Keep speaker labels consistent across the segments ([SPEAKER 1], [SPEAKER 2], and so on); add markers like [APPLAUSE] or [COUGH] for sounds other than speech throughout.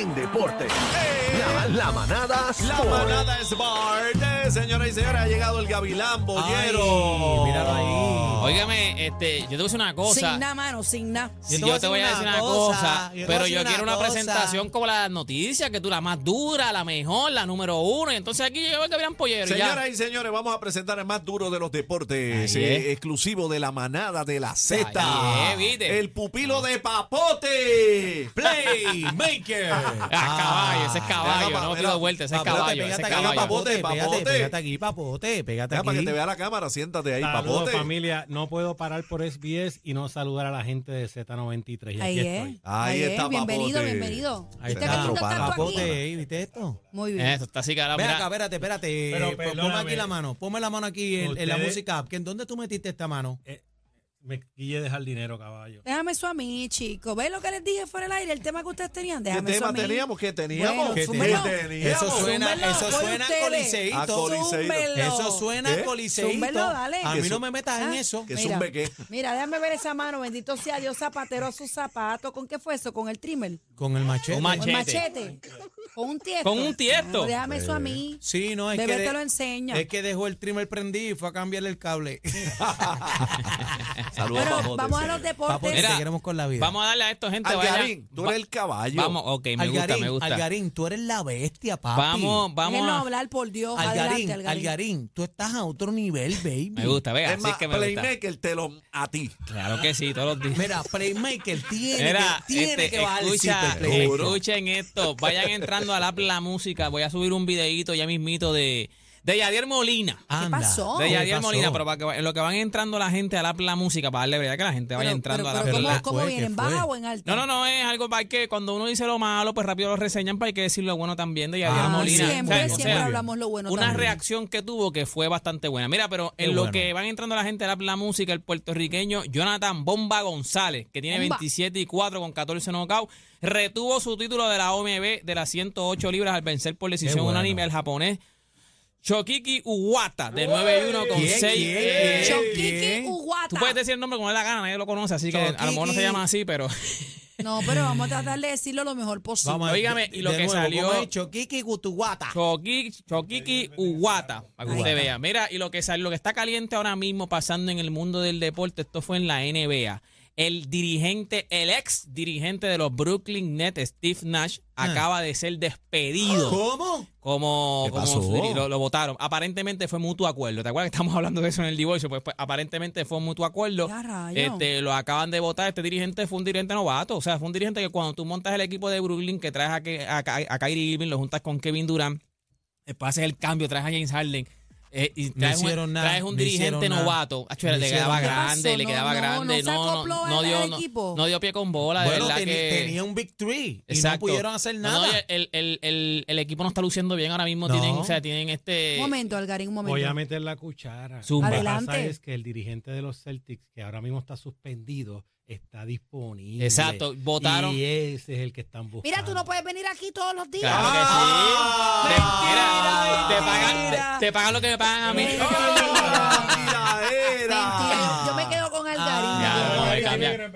[SPEAKER 1] en deporte. La, la manada
[SPEAKER 2] La
[SPEAKER 1] Sport.
[SPEAKER 2] manada Smart. Eh, Señoras y señores, ha llegado el Gavilán Bollero.
[SPEAKER 3] Ay, míralo ahí.
[SPEAKER 4] Óigame, este, yo te voy a decir una cosa.
[SPEAKER 5] Sin nada, mano, sin nada.
[SPEAKER 4] Yo te voy a decir una cosa,
[SPEAKER 3] yo
[SPEAKER 4] pero yo
[SPEAKER 3] una
[SPEAKER 4] quiero una
[SPEAKER 3] cosa.
[SPEAKER 4] presentación como la noticia, que tú la más dura, la mejor, la número uno. Y entonces aquí llegó el Gabriel Pollero.
[SPEAKER 2] Señoras y señores, vamos a presentar el más duro de los deportes, eh, exclusivo de la manada de la Z. El pupilo de Papote. [LAUGHS]
[SPEAKER 3] Playmaker. [LAUGHS]
[SPEAKER 4] Ah, caballo, ese es caballo,
[SPEAKER 2] Mira,
[SPEAKER 4] no
[SPEAKER 2] mira,
[SPEAKER 4] pido vuelta, ese es
[SPEAKER 3] Papote,
[SPEAKER 4] caballo, ese
[SPEAKER 3] pégate
[SPEAKER 4] es
[SPEAKER 3] aquí,
[SPEAKER 4] caballo.
[SPEAKER 3] papote,
[SPEAKER 2] Papote.
[SPEAKER 3] pégate, pégate aquí, papote, pégate aquí.
[SPEAKER 2] para que te vea la cámara, siéntate ahí,
[SPEAKER 6] Saludos
[SPEAKER 2] Papote.
[SPEAKER 6] familia, no puedo parar por SBS y no saludar a la gente de Z93 y
[SPEAKER 5] Ahí
[SPEAKER 6] aquí
[SPEAKER 5] es.
[SPEAKER 6] estoy.
[SPEAKER 2] Ahí
[SPEAKER 5] es.
[SPEAKER 2] está,
[SPEAKER 5] Bienvenido,
[SPEAKER 2] papote.
[SPEAKER 5] bienvenido.
[SPEAKER 3] Ahí
[SPEAKER 5] ¿Viste
[SPEAKER 3] está.
[SPEAKER 5] qué lindo estás tú aquí?
[SPEAKER 3] Papote, ¿viste esto?
[SPEAKER 5] Muy bien.
[SPEAKER 4] Eso está así, carajo.
[SPEAKER 3] Ven
[SPEAKER 4] mira.
[SPEAKER 3] acá, espérate, espérate.
[SPEAKER 6] Pero
[SPEAKER 3] P- Ponme
[SPEAKER 6] perdóname.
[SPEAKER 3] aquí la mano, ponme la mano aquí en, en la
[SPEAKER 6] Ustedes-
[SPEAKER 3] música. app. ¿Que ¿En dónde tú metiste esta mano?
[SPEAKER 6] Eh, me quille dejar dinero, caballo.
[SPEAKER 5] Déjame eso a mí, chicos. ¿Ves lo que les dije fuera del aire? El tema que ustedes tenían.
[SPEAKER 2] ¿Qué
[SPEAKER 5] Déjame eso a
[SPEAKER 2] tema
[SPEAKER 5] mí.
[SPEAKER 2] teníamos? ¿Qué teníamos?
[SPEAKER 5] Bueno,
[SPEAKER 2] ¿Qué
[SPEAKER 5] súmelo.
[SPEAKER 2] teníamos?
[SPEAKER 3] Eso suena, eso
[SPEAKER 5] voy
[SPEAKER 3] suena
[SPEAKER 5] ustedes.
[SPEAKER 3] coliseíto.
[SPEAKER 2] A coliseíto.
[SPEAKER 3] Eso suena
[SPEAKER 2] ¿Qué?
[SPEAKER 3] coliseíto.
[SPEAKER 5] Dale.
[SPEAKER 3] A mí no me metas en
[SPEAKER 5] Ah,
[SPEAKER 3] eso.
[SPEAKER 2] Que
[SPEAKER 5] Mira,
[SPEAKER 2] zumbe qué.
[SPEAKER 5] Mira, déjame ver esa mano. Bendito sea Dios, zapatero a sus zapatos. ¿Con qué fue eso? ¿Con el trimmer?
[SPEAKER 3] Con el machete.
[SPEAKER 4] Un
[SPEAKER 5] ¿Con
[SPEAKER 4] Machete.
[SPEAKER 5] el machete? ¿Con un tiesto?
[SPEAKER 4] Con un tiesto.
[SPEAKER 5] No, déjame eso a mí.
[SPEAKER 3] Sí, no, es
[SPEAKER 5] Bebé
[SPEAKER 3] que.
[SPEAKER 5] te lo enseña.
[SPEAKER 3] Es que dejó el trimmer prendido y fue a cambiarle el cable. [LAUGHS]
[SPEAKER 2] Saludos, Papote.
[SPEAKER 5] vamos a los deportes.
[SPEAKER 4] Mira,
[SPEAKER 3] con la vida.
[SPEAKER 4] Vamos a darle a esto, gente.
[SPEAKER 2] Algarín, tú eres el caballo.
[SPEAKER 4] Vamos, ok, me gusta, me gusta.
[SPEAKER 3] Algarín, tú eres la bestia, papi.
[SPEAKER 4] Vamos, vamos a...
[SPEAKER 5] hablar, por Dios.
[SPEAKER 3] Algarín,
[SPEAKER 5] Adelante, Algarín.
[SPEAKER 3] Algarín, tú estás a otro nivel, baby.
[SPEAKER 4] Me gusta, vea,
[SPEAKER 2] Es
[SPEAKER 4] así
[SPEAKER 2] más,
[SPEAKER 4] es que me gusta.
[SPEAKER 2] Playmaker te lo a ti.
[SPEAKER 4] Claro que sí, todos los días.
[SPEAKER 3] Mira, Playmaker tiene
[SPEAKER 4] Mira,
[SPEAKER 3] que, tiene
[SPEAKER 4] este,
[SPEAKER 3] que bajar
[SPEAKER 4] escucha,
[SPEAKER 3] el
[SPEAKER 4] escuchen esto. Vayan entrando a la, la música. Voy a subir un videito ya mismito de, de Yadier Molina.
[SPEAKER 3] Anda.
[SPEAKER 5] pasó?
[SPEAKER 4] De
[SPEAKER 5] ¿Qué
[SPEAKER 4] Yadier
[SPEAKER 3] pasó?
[SPEAKER 4] Molina, pero para que, en lo que van entrando la gente a la, la música, para darle verdad que la gente vaya
[SPEAKER 5] Pero,
[SPEAKER 4] entrando
[SPEAKER 5] pero,
[SPEAKER 4] a la
[SPEAKER 5] pero
[SPEAKER 3] Pero
[SPEAKER 5] ¿cómo,
[SPEAKER 3] ¿qué
[SPEAKER 5] cómo
[SPEAKER 3] fue?
[SPEAKER 5] viene? ¿En
[SPEAKER 3] ¿Qué
[SPEAKER 5] baja o en alta?
[SPEAKER 4] No, no, no, es algo para que cuando uno dice lo malo, pues rápido lo reseñan, para hay que decir lo bueno también de Yadier
[SPEAKER 3] Ah,
[SPEAKER 4] Molina.
[SPEAKER 5] Siempre,
[SPEAKER 4] O sea, o
[SPEAKER 5] siempre
[SPEAKER 4] sea,
[SPEAKER 5] hablamos lo bueno
[SPEAKER 4] una
[SPEAKER 5] también.
[SPEAKER 4] reacción que tuvo que fue bastante buena. Mira, pero en
[SPEAKER 3] Qué
[SPEAKER 4] lo
[SPEAKER 3] bueno.
[SPEAKER 4] que van entrando la gente a la, la música, el puertorriqueño Jonathan Bomba González, que tiene
[SPEAKER 5] Bomba.
[SPEAKER 4] 27 y 4 con 14 knockouts, retuvo su título de la OMB de las 108 libras al vencer por decisión
[SPEAKER 3] bueno.
[SPEAKER 4] unánime al japonés Chokiki Uwata, de 9 y 1 con
[SPEAKER 3] ¿Quién,
[SPEAKER 4] 6.
[SPEAKER 3] quién,
[SPEAKER 4] eh?
[SPEAKER 5] Chokiki Uguata.
[SPEAKER 4] Tú puedes decir el nombre como da la gana, nadie lo conoce, así que a lo mejor no se llama así, pero...
[SPEAKER 5] No, pero vamos a tratar de decirlo lo mejor posible.
[SPEAKER 3] Vamos
[SPEAKER 4] Óigame, y lo que
[SPEAKER 3] nuevo,
[SPEAKER 4] salió-
[SPEAKER 3] ¿cómo es? Chokiki Gutuguata.
[SPEAKER 4] Chokiki, Chokiki Uwata, para que usted vea. Mira, y lo que sale, lo que está caliente ahora mismo pasando en el mundo del deporte, esto fue en la NBA. El dirigente, el ex dirigente de los Brooklyn Nets, Steve Nash, acaba de ser despedido.
[SPEAKER 3] ¿Cómo?
[SPEAKER 4] Como, lo, lo votaron. Aparentemente fue mutuo acuerdo. ¿Te acuerdas que estamos hablando de eso en el divorcio? Pues, pues, aparentemente fue mutuo acuerdo. Este, lo acaban de votar. Este dirigente fue un dirigente novato. O sea, fue un dirigente que cuando tú montas el equipo de Brooklyn, que traes a, que- a, a Kyrie Irving, lo juntas con Kevin Durant, después haces el cambio, traes a James Harden. Eh, y
[SPEAKER 3] No
[SPEAKER 4] traes,
[SPEAKER 3] hicieron
[SPEAKER 4] un,
[SPEAKER 3] nada,
[SPEAKER 4] traes un
[SPEAKER 3] no
[SPEAKER 4] dirigente novato. Acho,
[SPEAKER 3] No
[SPEAKER 4] le quedaba grande,
[SPEAKER 5] ¿Qué
[SPEAKER 4] le quedaba
[SPEAKER 5] No,
[SPEAKER 4] grande.
[SPEAKER 5] no
[SPEAKER 4] dio, no, dio pie con bola. De verdad que...
[SPEAKER 3] tenía un Big Three y no pudieron hacer nada.
[SPEAKER 4] no, el, el, el, el equipo no está luciendo bien ahora mismo.
[SPEAKER 3] No.
[SPEAKER 4] Tienen, o sea, tienen este.
[SPEAKER 5] Un momento, Algarín, un momento.
[SPEAKER 6] Voy a meter la cuchara.
[SPEAKER 4] Zumba.
[SPEAKER 6] Lo que
[SPEAKER 5] Adelante.
[SPEAKER 6] pasa es que el dirigente de los Celtics, que ahora mismo está suspendido, está disponible.
[SPEAKER 4] Exacto, votaron.
[SPEAKER 6] Y ese es el que están buscando.
[SPEAKER 5] Mira, tú no puedes venir aquí todos los días.
[SPEAKER 4] Claro que
[SPEAKER 3] Ah,
[SPEAKER 4] sí. Te-
[SPEAKER 5] mentira,
[SPEAKER 4] mira, te pagan, te, te lo que me pagan a mí.
[SPEAKER 5] Mentira,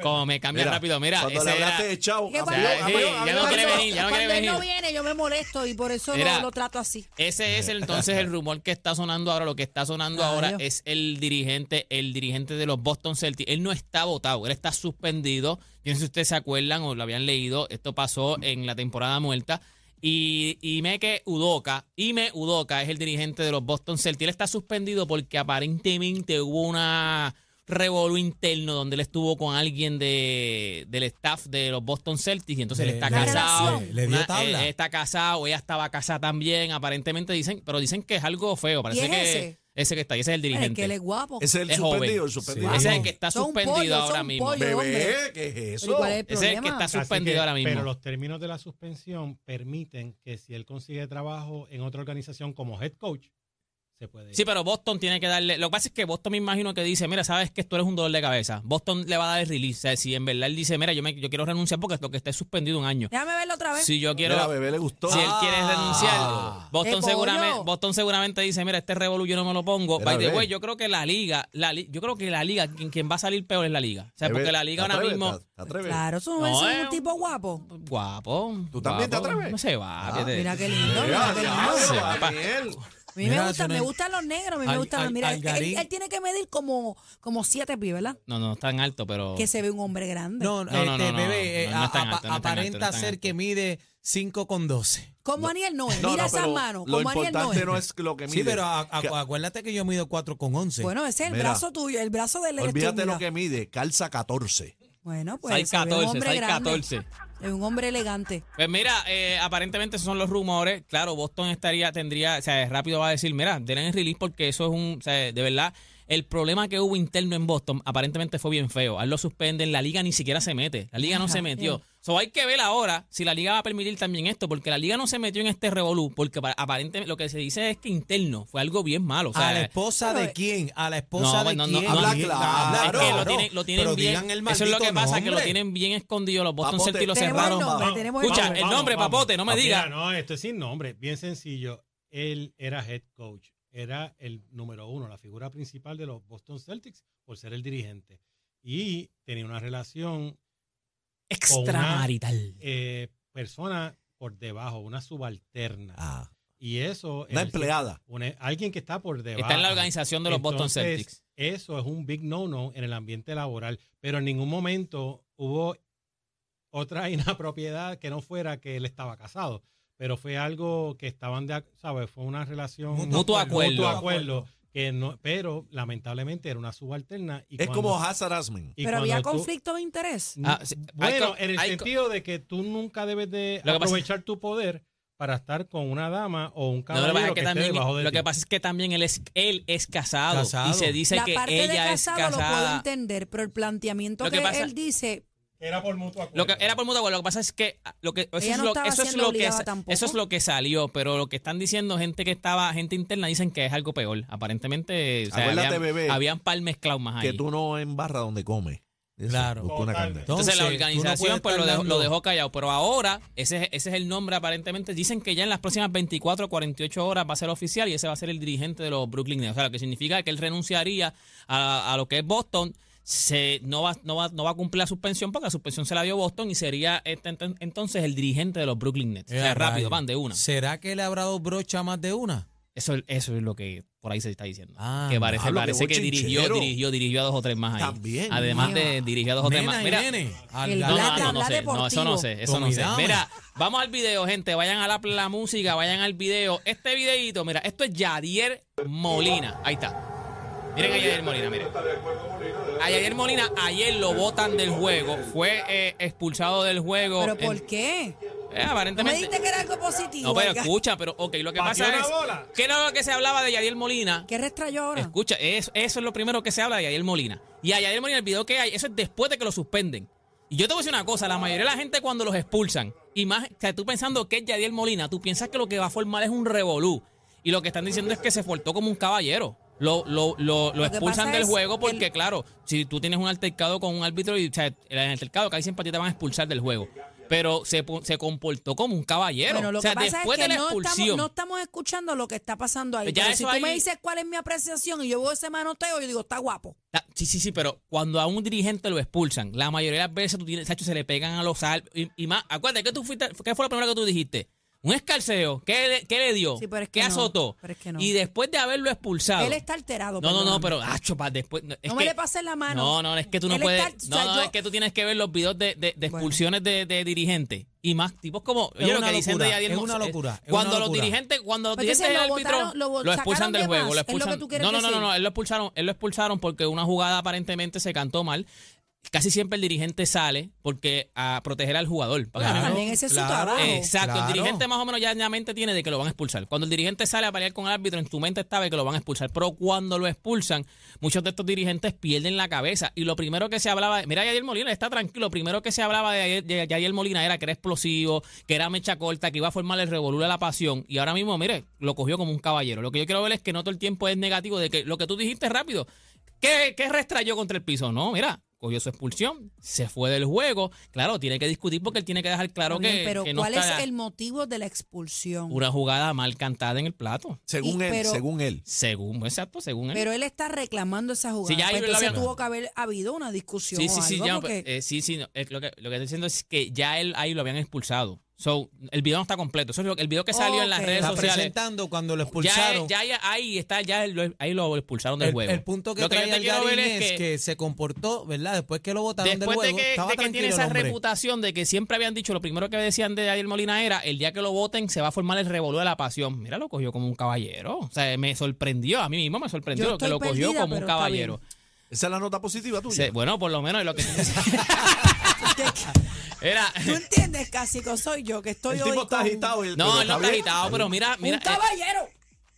[SPEAKER 4] como me cambia,
[SPEAKER 2] Mira,
[SPEAKER 4] rápido. Mira,
[SPEAKER 2] Cuando le
[SPEAKER 4] ese era-
[SPEAKER 2] hablaste de chavo,
[SPEAKER 5] Que
[SPEAKER 2] cambió,
[SPEAKER 5] cuando-
[SPEAKER 4] sí,
[SPEAKER 2] cambió,
[SPEAKER 4] ya
[SPEAKER 2] cambió.
[SPEAKER 4] no quiere venir, ya no
[SPEAKER 5] Cuando
[SPEAKER 4] quiere
[SPEAKER 5] él no
[SPEAKER 4] venir.
[SPEAKER 5] viene, yo me molesto y por eso
[SPEAKER 4] Mira.
[SPEAKER 5] lo, lo trato así.
[SPEAKER 4] Ese es el, entonces el rumor que está sonando ahora. Lo que está sonando ahora es el dirigente, el dirigente de los Boston Celtics. Él no está votado, él está suspendido. Yo no sé si ustedes se acuerdan o lo habían leído. Esto pasó en la temporada muerta. Y Ime Udoka, Ime Udoka es el dirigente de los Boston Celtics. Él está suspendido porque aparentemente hubo una revolú interno donde él estuvo con alguien de, del staff de los Boston Celtics y entonces él
[SPEAKER 3] Le-
[SPEAKER 4] está casado.
[SPEAKER 5] relación.
[SPEAKER 3] Le dio
[SPEAKER 4] Una-
[SPEAKER 3] tabla.
[SPEAKER 4] él está casado, ella estaba casada también, aparentemente dicen, pero dicen que es algo feo. Parece
[SPEAKER 5] es
[SPEAKER 4] que
[SPEAKER 5] ese?
[SPEAKER 4] ese que está, ahí, ese es el
[SPEAKER 5] Es
[SPEAKER 4] dirigente.
[SPEAKER 5] que él es guapo.
[SPEAKER 2] Ese es el
[SPEAKER 4] Es
[SPEAKER 2] suspendido,
[SPEAKER 4] joven.
[SPEAKER 2] el suspendido.
[SPEAKER 4] Ese es el que está
[SPEAKER 5] Son
[SPEAKER 4] suspendido ahora mismo.
[SPEAKER 5] hombre.
[SPEAKER 2] Bebé, ¿qué es eso?
[SPEAKER 5] ¿cuál es el
[SPEAKER 4] Ese es el que está
[SPEAKER 6] que-
[SPEAKER 4] suspendido ahora mismo.
[SPEAKER 6] Pero los términos de la suspensión permiten que si él consigue trabajo en otra organización como head coach, se puede.
[SPEAKER 4] Sí, pero Boston tiene que darle. Lo que pasa es que Boston me imagino que dice: Mira, sabes que esto eres un dolor de cabeza. Boston le va a dar el release. O sea, si en verdad él dice: Mira, yo, me, yo quiero renunciar porque lo que está es suspendido un año.
[SPEAKER 5] Déjame verlo otra vez.
[SPEAKER 4] Si yo quiero.
[SPEAKER 2] Mira, a bebé le gustó.
[SPEAKER 4] Si él quiere renunciar,
[SPEAKER 2] Ah.
[SPEAKER 4] Boston,
[SPEAKER 5] ¡Qué pollo!
[SPEAKER 4] seguramente, Boston seguramente dice, mira, este revolú yo no me lo pongo.
[SPEAKER 2] Mira,
[SPEAKER 4] By the way, yo creo que la liga, la li- yo creo que la liga, quien, quien va a salir peor es la liga. O sea,
[SPEAKER 2] Bebé,
[SPEAKER 4] porque la liga
[SPEAKER 2] ¿te
[SPEAKER 4] ahora
[SPEAKER 2] atreves?
[SPEAKER 4] mismo,
[SPEAKER 2] ¿Te- te atreves?
[SPEAKER 5] Claro, eso no, es
[SPEAKER 4] eh.
[SPEAKER 5] un tipo guapo.
[SPEAKER 4] guapo.
[SPEAKER 2] ¿Tú también te atreves?
[SPEAKER 4] No se va.
[SPEAKER 2] Ah.
[SPEAKER 5] Mira qué lindo,
[SPEAKER 2] Mira,
[SPEAKER 5] mira qué lindo.
[SPEAKER 4] Se va.
[SPEAKER 5] A mí
[SPEAKER 3] Mira,
[SPEAKER 5] me gustan, me gustan los negros, a mí me
[SPEAKER 3] Al-
[SPEAKER 5] gustan.
[SPEAKER 3] al-
[SPEAKER 5] mira, él,
[SPEAKER 3] Algarín.
[SPEAKER 5] él tiene que medir como, como siete pies, ¿verdad?
[SPEAKER 4] No, no es tan alto, pero.
[SPEAKER 5] Que se ve un hombre grande.
[SPEAKER 3] No,
[SPEAKER 4] No, no,
[SPEAKER 3] este,
[SPEAKER 4] no, no,
[SPEAKER 3] bebé,
[SPEAKER 4] no, no es tan
[SPEAKER 3] apa-
[SPEAKER 4] alto, no es tan alto,
[SPEAKER 3] aparenta
[SPEAKER 4] no es tan
[SPEAKER 3] ser
[SPEAKER 4] alto.
[SPEAKER 3] que mide 5 con 12.
[SPEAKER 5] como Aniel Noé.
[SPEAKER 2] No,
[SPEAKER 5] Mira
[SPEAKER 2] no,
[SPEAKER 5] esas
[SPEAKER 2] pero
[SPEAKER 5] manos.
[SPEAKER 2] lo
[SPEAKER 5] Como Aniel
[SPEAKER 2] importante
[SPEAKER 5] Noé.
[SPEAKER 2] no es lo que mide.
[SPEAKER 3] Sí, pero a- a-
[SPEAKER 2] Que-
[SPEAKER 3] acuérdate que yo mido 4 con 11.
[SPEAKER 5] Bueno, ese es el
[SPEAKER 2] Mira.
[SPEAKER 5] brazo tuyo, el brazo del eres tú,
[SPEAKER 2] Olvídate
[SPEAKER 5] mira.
[SPEAKER 2] lo que mide, calza 14.
[SPEAKER 5] Bueno, pues
[SPEAKER 4] Size
[SPEAKER 5] se ve un
[SPEAKER 4] 14,
[SPEAKER 5] hombre
[SPEAKER 4] size
[SPEAKER 5] grande.
[SPEAKER 4] 14.
[SPEAKER 5] Es un hombre elegante.
[SPEAKER 4] Pues mira, eh, aparentemente esos son los rumores. Claro, Boston estaría, tendría, o sea, rápido va a decir, mira, denle el release porque eso es un, o sea, de verdad, el problema que hubo interno en Boston aparentemente fue bien feo. A él lo suspenden, la liga ni siquiera se mete. La liga no se metió.
[SPEAKER 5] bien.
[SPEAKER 4] So hay que ver ahora si la liga va a permitir también esto, porque la liga no se metió en este revolú, porque pa- aparentemente lo que se dice es que interno fue algo bien malo. O sea,
[SPEAKER 3] ¿A la esposa de quién? ¿A la esposa
[SPEAKER 4] No,
[SPEAKER 3] de
[SPEAKER 4] no, no,
[SPEAKER 3] quién?
[SPEAKER 2] habla
[SPEAKER 3] Sí,
[SPEAKER 2] claro.
[SPEAKER 4] es que lo
[SPEAKER 3] claro.
[SPEAKER 4] tienen, lo tienen
[SPEAKER 3] Pero
[SPEAKER 4] bien.
[SPEAKER 3] digan el
[SPEAKER 4] eso es lo que pasa, que lo tienen bien escondido. Los Boston. Celtics lo
[SPEAKER 5] Tenemos el
[SPEAKER 4] cerraron.
[SPEAKER 5] nombre, el
[SPEAKER 4] Escucha,
[SPEAKER 5] nombre.
[SPEAKER 4] el nombre, papote, no me
[SPEAKER 6] Mira,
[SPEAKER 4] digas.
[SPEAKER 6] no, esto es sin nombre, bien sencillo. Él era head coach, era el número uno, la figura principal de los Boston Celtics por ser el dirigente. Y tenía una relación
[SPEAKER 4] Extramarital.
[SPEAKER 6] eh, persona por debajo, una subalterna.
[SPEAKER 2] Ah,
[SPEAKER 6] Y eso...
[SPEAKER 2] una
[SPEAKER 6] el-
[SPEAKER 2] empleada.
[SPEAKER 6] una- alguien que está por debajo.
[SPEAKER 4] Está en la organización de los Boston Celtics.
[SPEAKER 6] Eso es un big no-no en el ambiente laboral, pero en ningún momento hubo otra [LAUGHS] inapropiedad que no fuera que él estaba casado, pero fue algo que estaban de, ac- ¿sabes? Fue una relación
[SPEAKER 4] Mutuo acuerdo.
[SPEAKER 6] mutuo acuerdo, que no, pero lamentablemente era una subalterna. Y
[SPEAKER 2] Es
[SPEAKER 6] cuando-
[SPEAKER 2] como Hazard Asman.
[SPEAKER 6] y
[SPEAKER 5] Pero había
[SPEAKER 6] tú-
[SPEAKER 5] conflicto de interés.
[SPEAKER 4] Ah, sí, hay
[SPEAKER 6] bueno, en el
[SPEAKER 4] hay
[SPEAKER 6] sentido de que tú nunca debes de aprovechar tu poder para estar con una dama o un
[SPEAKER 4] No, lo, que
[SPEAKER 6] caballero que,
[SPEAKER 4] también,
[SPEAKER 6] debajo de
[SPEAKER 4] lo
[SPEAKER 6] ti.
[SPEAKER 4] que pasa es que también él es, él es casado,
[SPEAKER 3] Casado.
[SPEAKER 4] y se dice
[SPEAKER 5] la
[SPEAKER 4] que
[SPEAKER 5] parte de
[SPEAKER 4] ella es
[SPEAKER 5] casado lo puedo entender, pero el planteamiento
[SPEAKER 4] Lo
[SPEAKER 5] que,
[SPEAKER 4] que pasa-
[SPEAKER 5] él dice,
[SPEAKER 6] Era por mutuo
[SPEAKER 4] Lo
[SPEAKER 6] acuerdo.
[SPEAKER 4] que era por mutuo acuerdo, lo que pasa es que ah, lo que eso
[SPEAKER 5] Ella
[SPEAKER 4] es
[SPEAKER 5] no
[SPEAKER 4] lo,
[SPEAKER 5] estaba
[SPEAKER 4] eso es
[SPEAKER 5] siendo
[SPEAKER 4] lo que
[SPEAKER 5] obligada
[SPEAKER 4] sa-
[SPEAKER 5] tampoco.
[SPEAKER 4] eso es lo que salió, pero lo que están diciendo gente que estaba gente interna dicen que es algo peor. Aparentemente, o sea,
[SPEAKER 2] Acuérdate,
[SPEAKER 4] habían,
[SPEAKER 2] bebé,
[SPEAKER 4] habían par mezclados más ahí.
[SPEAKER 2] Que tú no embarras donde comes. Eso,
[SPEAKER 3] Claro.
[SPEAKER 2] busca una
[SPEAKER 6] Totalmente.
[SPEAKER 2] carne.
[SPEAKER 4] Entonces, la
[SPEAKER 3] Entonces, tú no
[SPEAKER 4] organización
[SPEAKER 3] puedes
[SPEAKER 4] pues lo
[SPEAKER 3] estar
[SPEAKER 4] dejó, lo
[SPEAKER 3] dando-
[SPEAKER 4] dejó callado, pero ahora ese, es- ese es el nombre aparentemente. Dicen que ya en las próximas 24 o 48 horas va a ser oficial y ese va a ser el dirigente de los Brooklyn Nets. O sea, lo que significa que él renunciaría a, a lo que es Boston. Se, no, va, no, va, no va a cumplir la suspensión porque la suspensión se la dio Boston y sería este, ent- entonces el dirigente de los Brooklyn Nets. O sea,
[SPEAKER 3] Eh,
[SPEAKER 4] rápido, van de una.
[SPEAKER 3] ¿Será que le habrá dado brocha más de una?
[SPEAKER 4] Eso, eso es lo que por ahí se está diciendo.
[SPEAKER 3] Ah,
[SPEAKER 4] que parece, parece que dirigió, dirigió, dirigió a dos o tres más ahí.
[SPEAKER 2] También.
[SPEAKER 4] Además de dirigió a dos o tres
[SPEAKER 3] Nena
[SPEAKER 4] más. Mira,
[SPEAKER 5] El
[SPEAKER 4] no, no, no, sé, no, eso no sé, eso no sé. Mira, vamos al video, gente, vayan a la, la música, vayan al video. Este videito, mira, esto es Yadier Molina, ahí está. Miren a Yadier Molina, miren. A Yadier Molina ayer lo botan del juego, fue eh, expulsado del juego.
[SPEAKER 5] ¿pero
[SPEAKER 4] en-
[SPEAKER 5] por qué?
[SPEAKER 4] eh,
[SPEAKER 5] No me
[SPEAKER 4] aparentemente.
[SPEAKER 5] dijiste que era algo positivo.
[SPEAKER 4] No, pero
[SPEAKER 5] oiga.
[SPEAKER 4] escucha, pero ok, lo que
[SPEAKER 6] Pateó
[SPEAKER 4] pasa
[SPEAKER 6] una
[SPEAKER 4] es.
[SPEAKER 6] bola.
[SPEAKER 4] ¿Qué era lo que se hablaba de Yadier Molina?
[SPEAKER 5] ¿Qué restrayó ahora?
[SPEAKER 4] Escucha, eso, eso es lo primero que se habla de Yadier Molina. Y a Yadier Molina, el video que hay, eso es después de que lo suspenden. Y yo te voy a decir una cosa, la mayoría de la gente cuando los expulsan, y más, o sea, tú pensando que es Yadier Molina, tú piensas que lo que va a formar es un revolú. Y lo que están diciendo es que se portó como un caballero. Lo, lo, lo, lo expulsan del juego
[SPEAKER 5] que
[SPEAKER 4] porque,
[SPEAKER 5] el-
[SPEAKER 4] claro, si tú tienes un altercado con un árbitro y o sea, en el altercado casi siempre te van a expulsar del juego. Pero se, se comportó como un caballero.
[SPEAKER 5] Bueno, lo
[SPEAKER 4] o sea,
[SPEAKER 5] que pasa
[SPEAKER 4] después
[SPEAKER 5] es que
[SPEAKER 4] de la
[SPEAKER 5] no
[SPEAKER 4] expulsión.
[SPEAKER 5] estamos, no estamos escuchando lo que está pasando ahí.
[SPEAKER 4] Ya
[SPEAKER 5] Pero si tú
[SPEAKER 4] ahí-
[SPEAKER 5] me dices cuál es mi apreciación y yo veo ese manoteo, yo digo, está guapo.
[SPEAKER 4] Sí, sí, sí, pero cuando a un dirigente lo expulsan, la mayoría de las veces tú tienes, Sacho, se le pegan a los y, y más. Acuérdate que tú fuiste, ¿qué fue lo primero que tú dijiste? Un escarceo, ¿qué le, qué le dio?
[SPEAKER 5] Sí, pero es
[SPEAKER 4] ¿Qué
[SPEAKER 5] que no,
[SPEAKER 4] azotó?
[SPEAKER 5] pero es que no.
[SPEAKER 4] Y después de haberlo expulsado.
[SPEAKER 5] Él está alterado.
[SPEAKER 4] no, no, no, pero acho, pa, después. No, es
[SPEAKER 5] No
[SPEAKER 4] que-
[SPEAKER 5] me le pases la mano.
[SPEAKER 4] No, no, es que tú no
[SPEAKER 5] Él
[SPEAKER 4] puedes.
[SPEAKER 5] está- o
[SPEAKER 4] no,
[SPEAKER 5] sea,
[SPEAKER 4] no,
[SPEAKER 5] yo-
[SPEAKER 4] es que tú tienes que ver los videos de, de- de
[SPEAKER 5] Bueno.
[SPEAKER 4] expulsiones de, de dirigentes. Y más tipos como.
[SPEAKER 3] Es
[SPEAKER 4] oye, lo
[SPEAKER 3] una
[SPEAKER 4] que dicen de
[SPEAKER 3] locura,
[SPEAKER 4] Yadier
[SPEAKER 3] es una
[SPEAKER 4] eh,
[SPEAKER 3] locura, es
[SPEAKER 4] Cuando
[SPEAKER 3] una
[SPEAKER 4] los
[SPEAKER 3] locura.
[SPEAKER 4] dirigentes, cuando los dirigentes del
[SPEAKER 5] lo
[SPEAKER 4] árbitro
[SPEAKER 5] lo
[SPEAKER 4] expulsan del
[SPEAKER 5] de
[SPEAKER 4] juego. Lo
[SPEAKER 5] es lo que
[SPEAKER 4] expulsan. no, no, no, no, él lo expulsaron, él lo expulsaron porque una jugada aparentemente se cantó mal. Casi siempre el dirigente sale porque a proteger al jugador. Mismo-
[SPEAKER 5] también ese es su
[SPEAKER 3] claro.
[SPEAKER 5] trabajo.
[SPEAKER 4] Exacto,
[SPEAKER 3] Claro.
[SPEAKER 4] el dirigente más o menos ya en la mente tiene de que lo van a expulsar. Cuando el dirigente sale a pelear con el árbitro, en tu mente estaba de que lo van a expulsar. Pero cuando lo expulsan, muchos de estos dirigentes pierden la cabeza. Y lo primero que se hablaba, mira, Yair Molina está tranquilo. Lo primero que se hablaba de Yair Molina era que era explosivo, que era mecha corta, que iba a formar el revolú de la pasión. Y ahora mismo, mire, lo cogió como un caballero. Lo que yo quiero ver es que no todo el tiempo es negativo de que lo que tú dijiste rápido. ¿Qué, qué restrayó contra el piso? No, mira, cogió su expulsión, se fue del juego. Claro, tiene que discutir porque él tiene que dejar claro
[SPEAKER 5] bien,
[SPEAKER 4] que,
[SPEAKER 5] pero
[SPEAKER 4] que no
[SPEAKER 5] ¿cuál
[SPEAKER 4] está
[SPEAKER 5] es el motivo de la expulsión?
[SPEAKER 4] una jugada mal cantada en el plato.
[SPEAKER 2] Según
[SPEAKER 5] Y-
[SPEAKER 2] él,
[SPEAKER 5] pero-
[SPEAKER 2] según él.
[SPEAKER 4] Según, exacto, según él.
[SPEAKER 5] Pero él está reclamando esa jugada.
[SPEAKER 4] Sí, ya
[SPEAKER 5] Pues
[SPEAKER 4] ahí lo
[SPEAKER 5] entonces
[SPEAKER 4] había-
[SPEAKER 5] tuvo que haber habido una discusión
[SPEAKER 4] sí, sí,
[SPEAKER 5] o
[SPEAKER 4] sí, ya,
[SPEAKER 5] porque-
[SPEAKER 4] eh, sí, sí, no, eh, lo, que, lo que estoy diciendo es que ya él ahí lo habían expulsado. So, el video no está completo. Eso es lo, el video que salió en las redes
[SPEAKER 3] Está
[SPEAKER 4] sociales.
[SPEAKER 3] presentando cuando lo
[SPEAKER 4] Ya,
[SPEAKER 3] expulsaron.
[SPEAKER 4] ya, ya ahí está, ya lo- ahí lo expulsaron del
[SPEAKER 3] el,
[SPEAKER 4] juego.
[SPEAKER 3] el punto que
[SPEAKER 4] Lo yo
[SPEAKER 3] trae
[SPEAKER 4] te
[SPEAKER 3] el
[SPEAKER 4] quiero ver
[SPEAKER 3] Garín es que, se comportó, ¿verdad? Después que lo votaron del
[SPEAKER 4] Después
[SPEAKER 3] juego,
[SPEAKER 4] de que,
[SPEAKER 3] estaba
[SPEAKER 4] de que
[SPEAKER 3] tranquilo
[SPEAKER 4] tiene
[SPEAKER 3] el
[SPEAKER 4] esa reputación de que siempre habían dicho, lo primero que decían de Ariel Molina era, el día que lo voten se va a formar el revolú de la pasión. Mira, lo cogió como un caballero. O sea, me sorprendió, a mí mismo me sorprendió
[SPEAKER 5] Yo
[SPEAKER 4] que lo cogió
[SPEAKER 5] perdida,
[SPEAKER 4] como un caballero.
[SPEAKER 2] Esa es la nota positiva tuya.
[SPEAKER 4] Bueno, por lo menos es lo que... [LAUGHS] [LAUGHS] [LAUGHS] [LAUGHS] Era...
[SPEAKER 5] ¿Tú entiendes, Cásico? Soy yo que estoy
[SPEAKER 2] el
[SPEAKER 5] hoy
[SPEAKER 2] tipo está
[SPEAKER 5] con
[SPEAKER 2] agitado. el-
[SPEAKER 4] No,
[SPEAKER 2] pero
[SPEAKER 4] él no está
[SPEAKER 2] bien.
[SPEAKER 4] agitado, pero mira, mira...
[SPEAKER 5] un
[SPEAKER 4] eh,
[SPEAKER 5] caballero.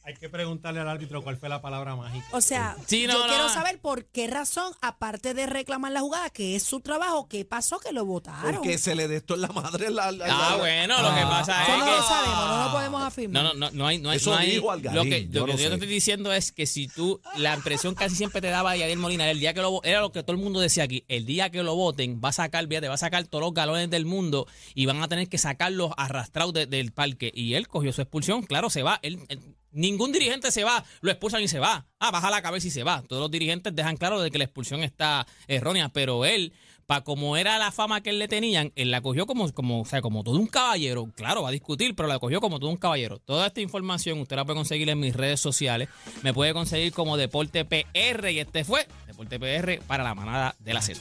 [SPEAKER 6] Hay que preguntarle al árbitro cuál fue la palabra mágica.
[SPEAKER 5] O sea,
[SPEAKER 4] Sí, no,
[SPEAKER 5] yo
[SPEAKER 4] no.
[SPEAKER 5] quiero saber por qué razón, aparte de reclamar la jugada, que es su trabajo, ¿qué pasó que lo votaron?
[SPEAKER 2] Porque se le de esto en la madre. La, la-
[SPEAKER 4] Ah,
[SPEAKER 2] la-
[SPEAKER 4] bueno, lo que pasa
[SPEAKER 5] Eso
[SPEAKER 4] es
[SPEAKER 5] no
[SPEAKER 4] que...
[SPEAKER 5] lo sabemos, no lo podemos
[SPEAKER 4] No,
[SPEAKER 5] afirmar.
[SPEAKER 4] no, no, no hay, no hay,
[SPEAKER 2] Eso
[SPEAKER 4] no hay-
[SPEAKER 2] dijo Algarín,
[SPEAKER 4] lo que,
[SPEAKER 2] yo
[SPEAKER 4] lo que
[SPEAKER 2] no
[SPEAKER 4] yo
[SPEAKER 2] sé.
[SPEAKER 4] te estoy diciendo es que si tú, la impresión casi siempre te daba Yadier Molina, el día que lo era lo que todo el mundo decía aquí, el día que lo voten, va a sacar, fíjate, va a sacar todos los galones del mundo y van a tener que sacarlos arrastrados de- del parque. Y él cogió su expulsión, claro, se va. Él, él- ningún dirigente se va, lo expulsan y se va. Ah, baja la cabeza y se va. Todos los dirigentes dejan claro de que la expulsión está errónea, pero él para como era la fama que él le tenían, él la cogió como, como, o sea, como todo un caballero. Claro, va a discutir, pero la cogió como todo un caballero. Toda esta información usted la puede conseguir en mis redes sociales. Me puede conseguir como Deporte PR y este fue Deporte PR para la manada de la Z.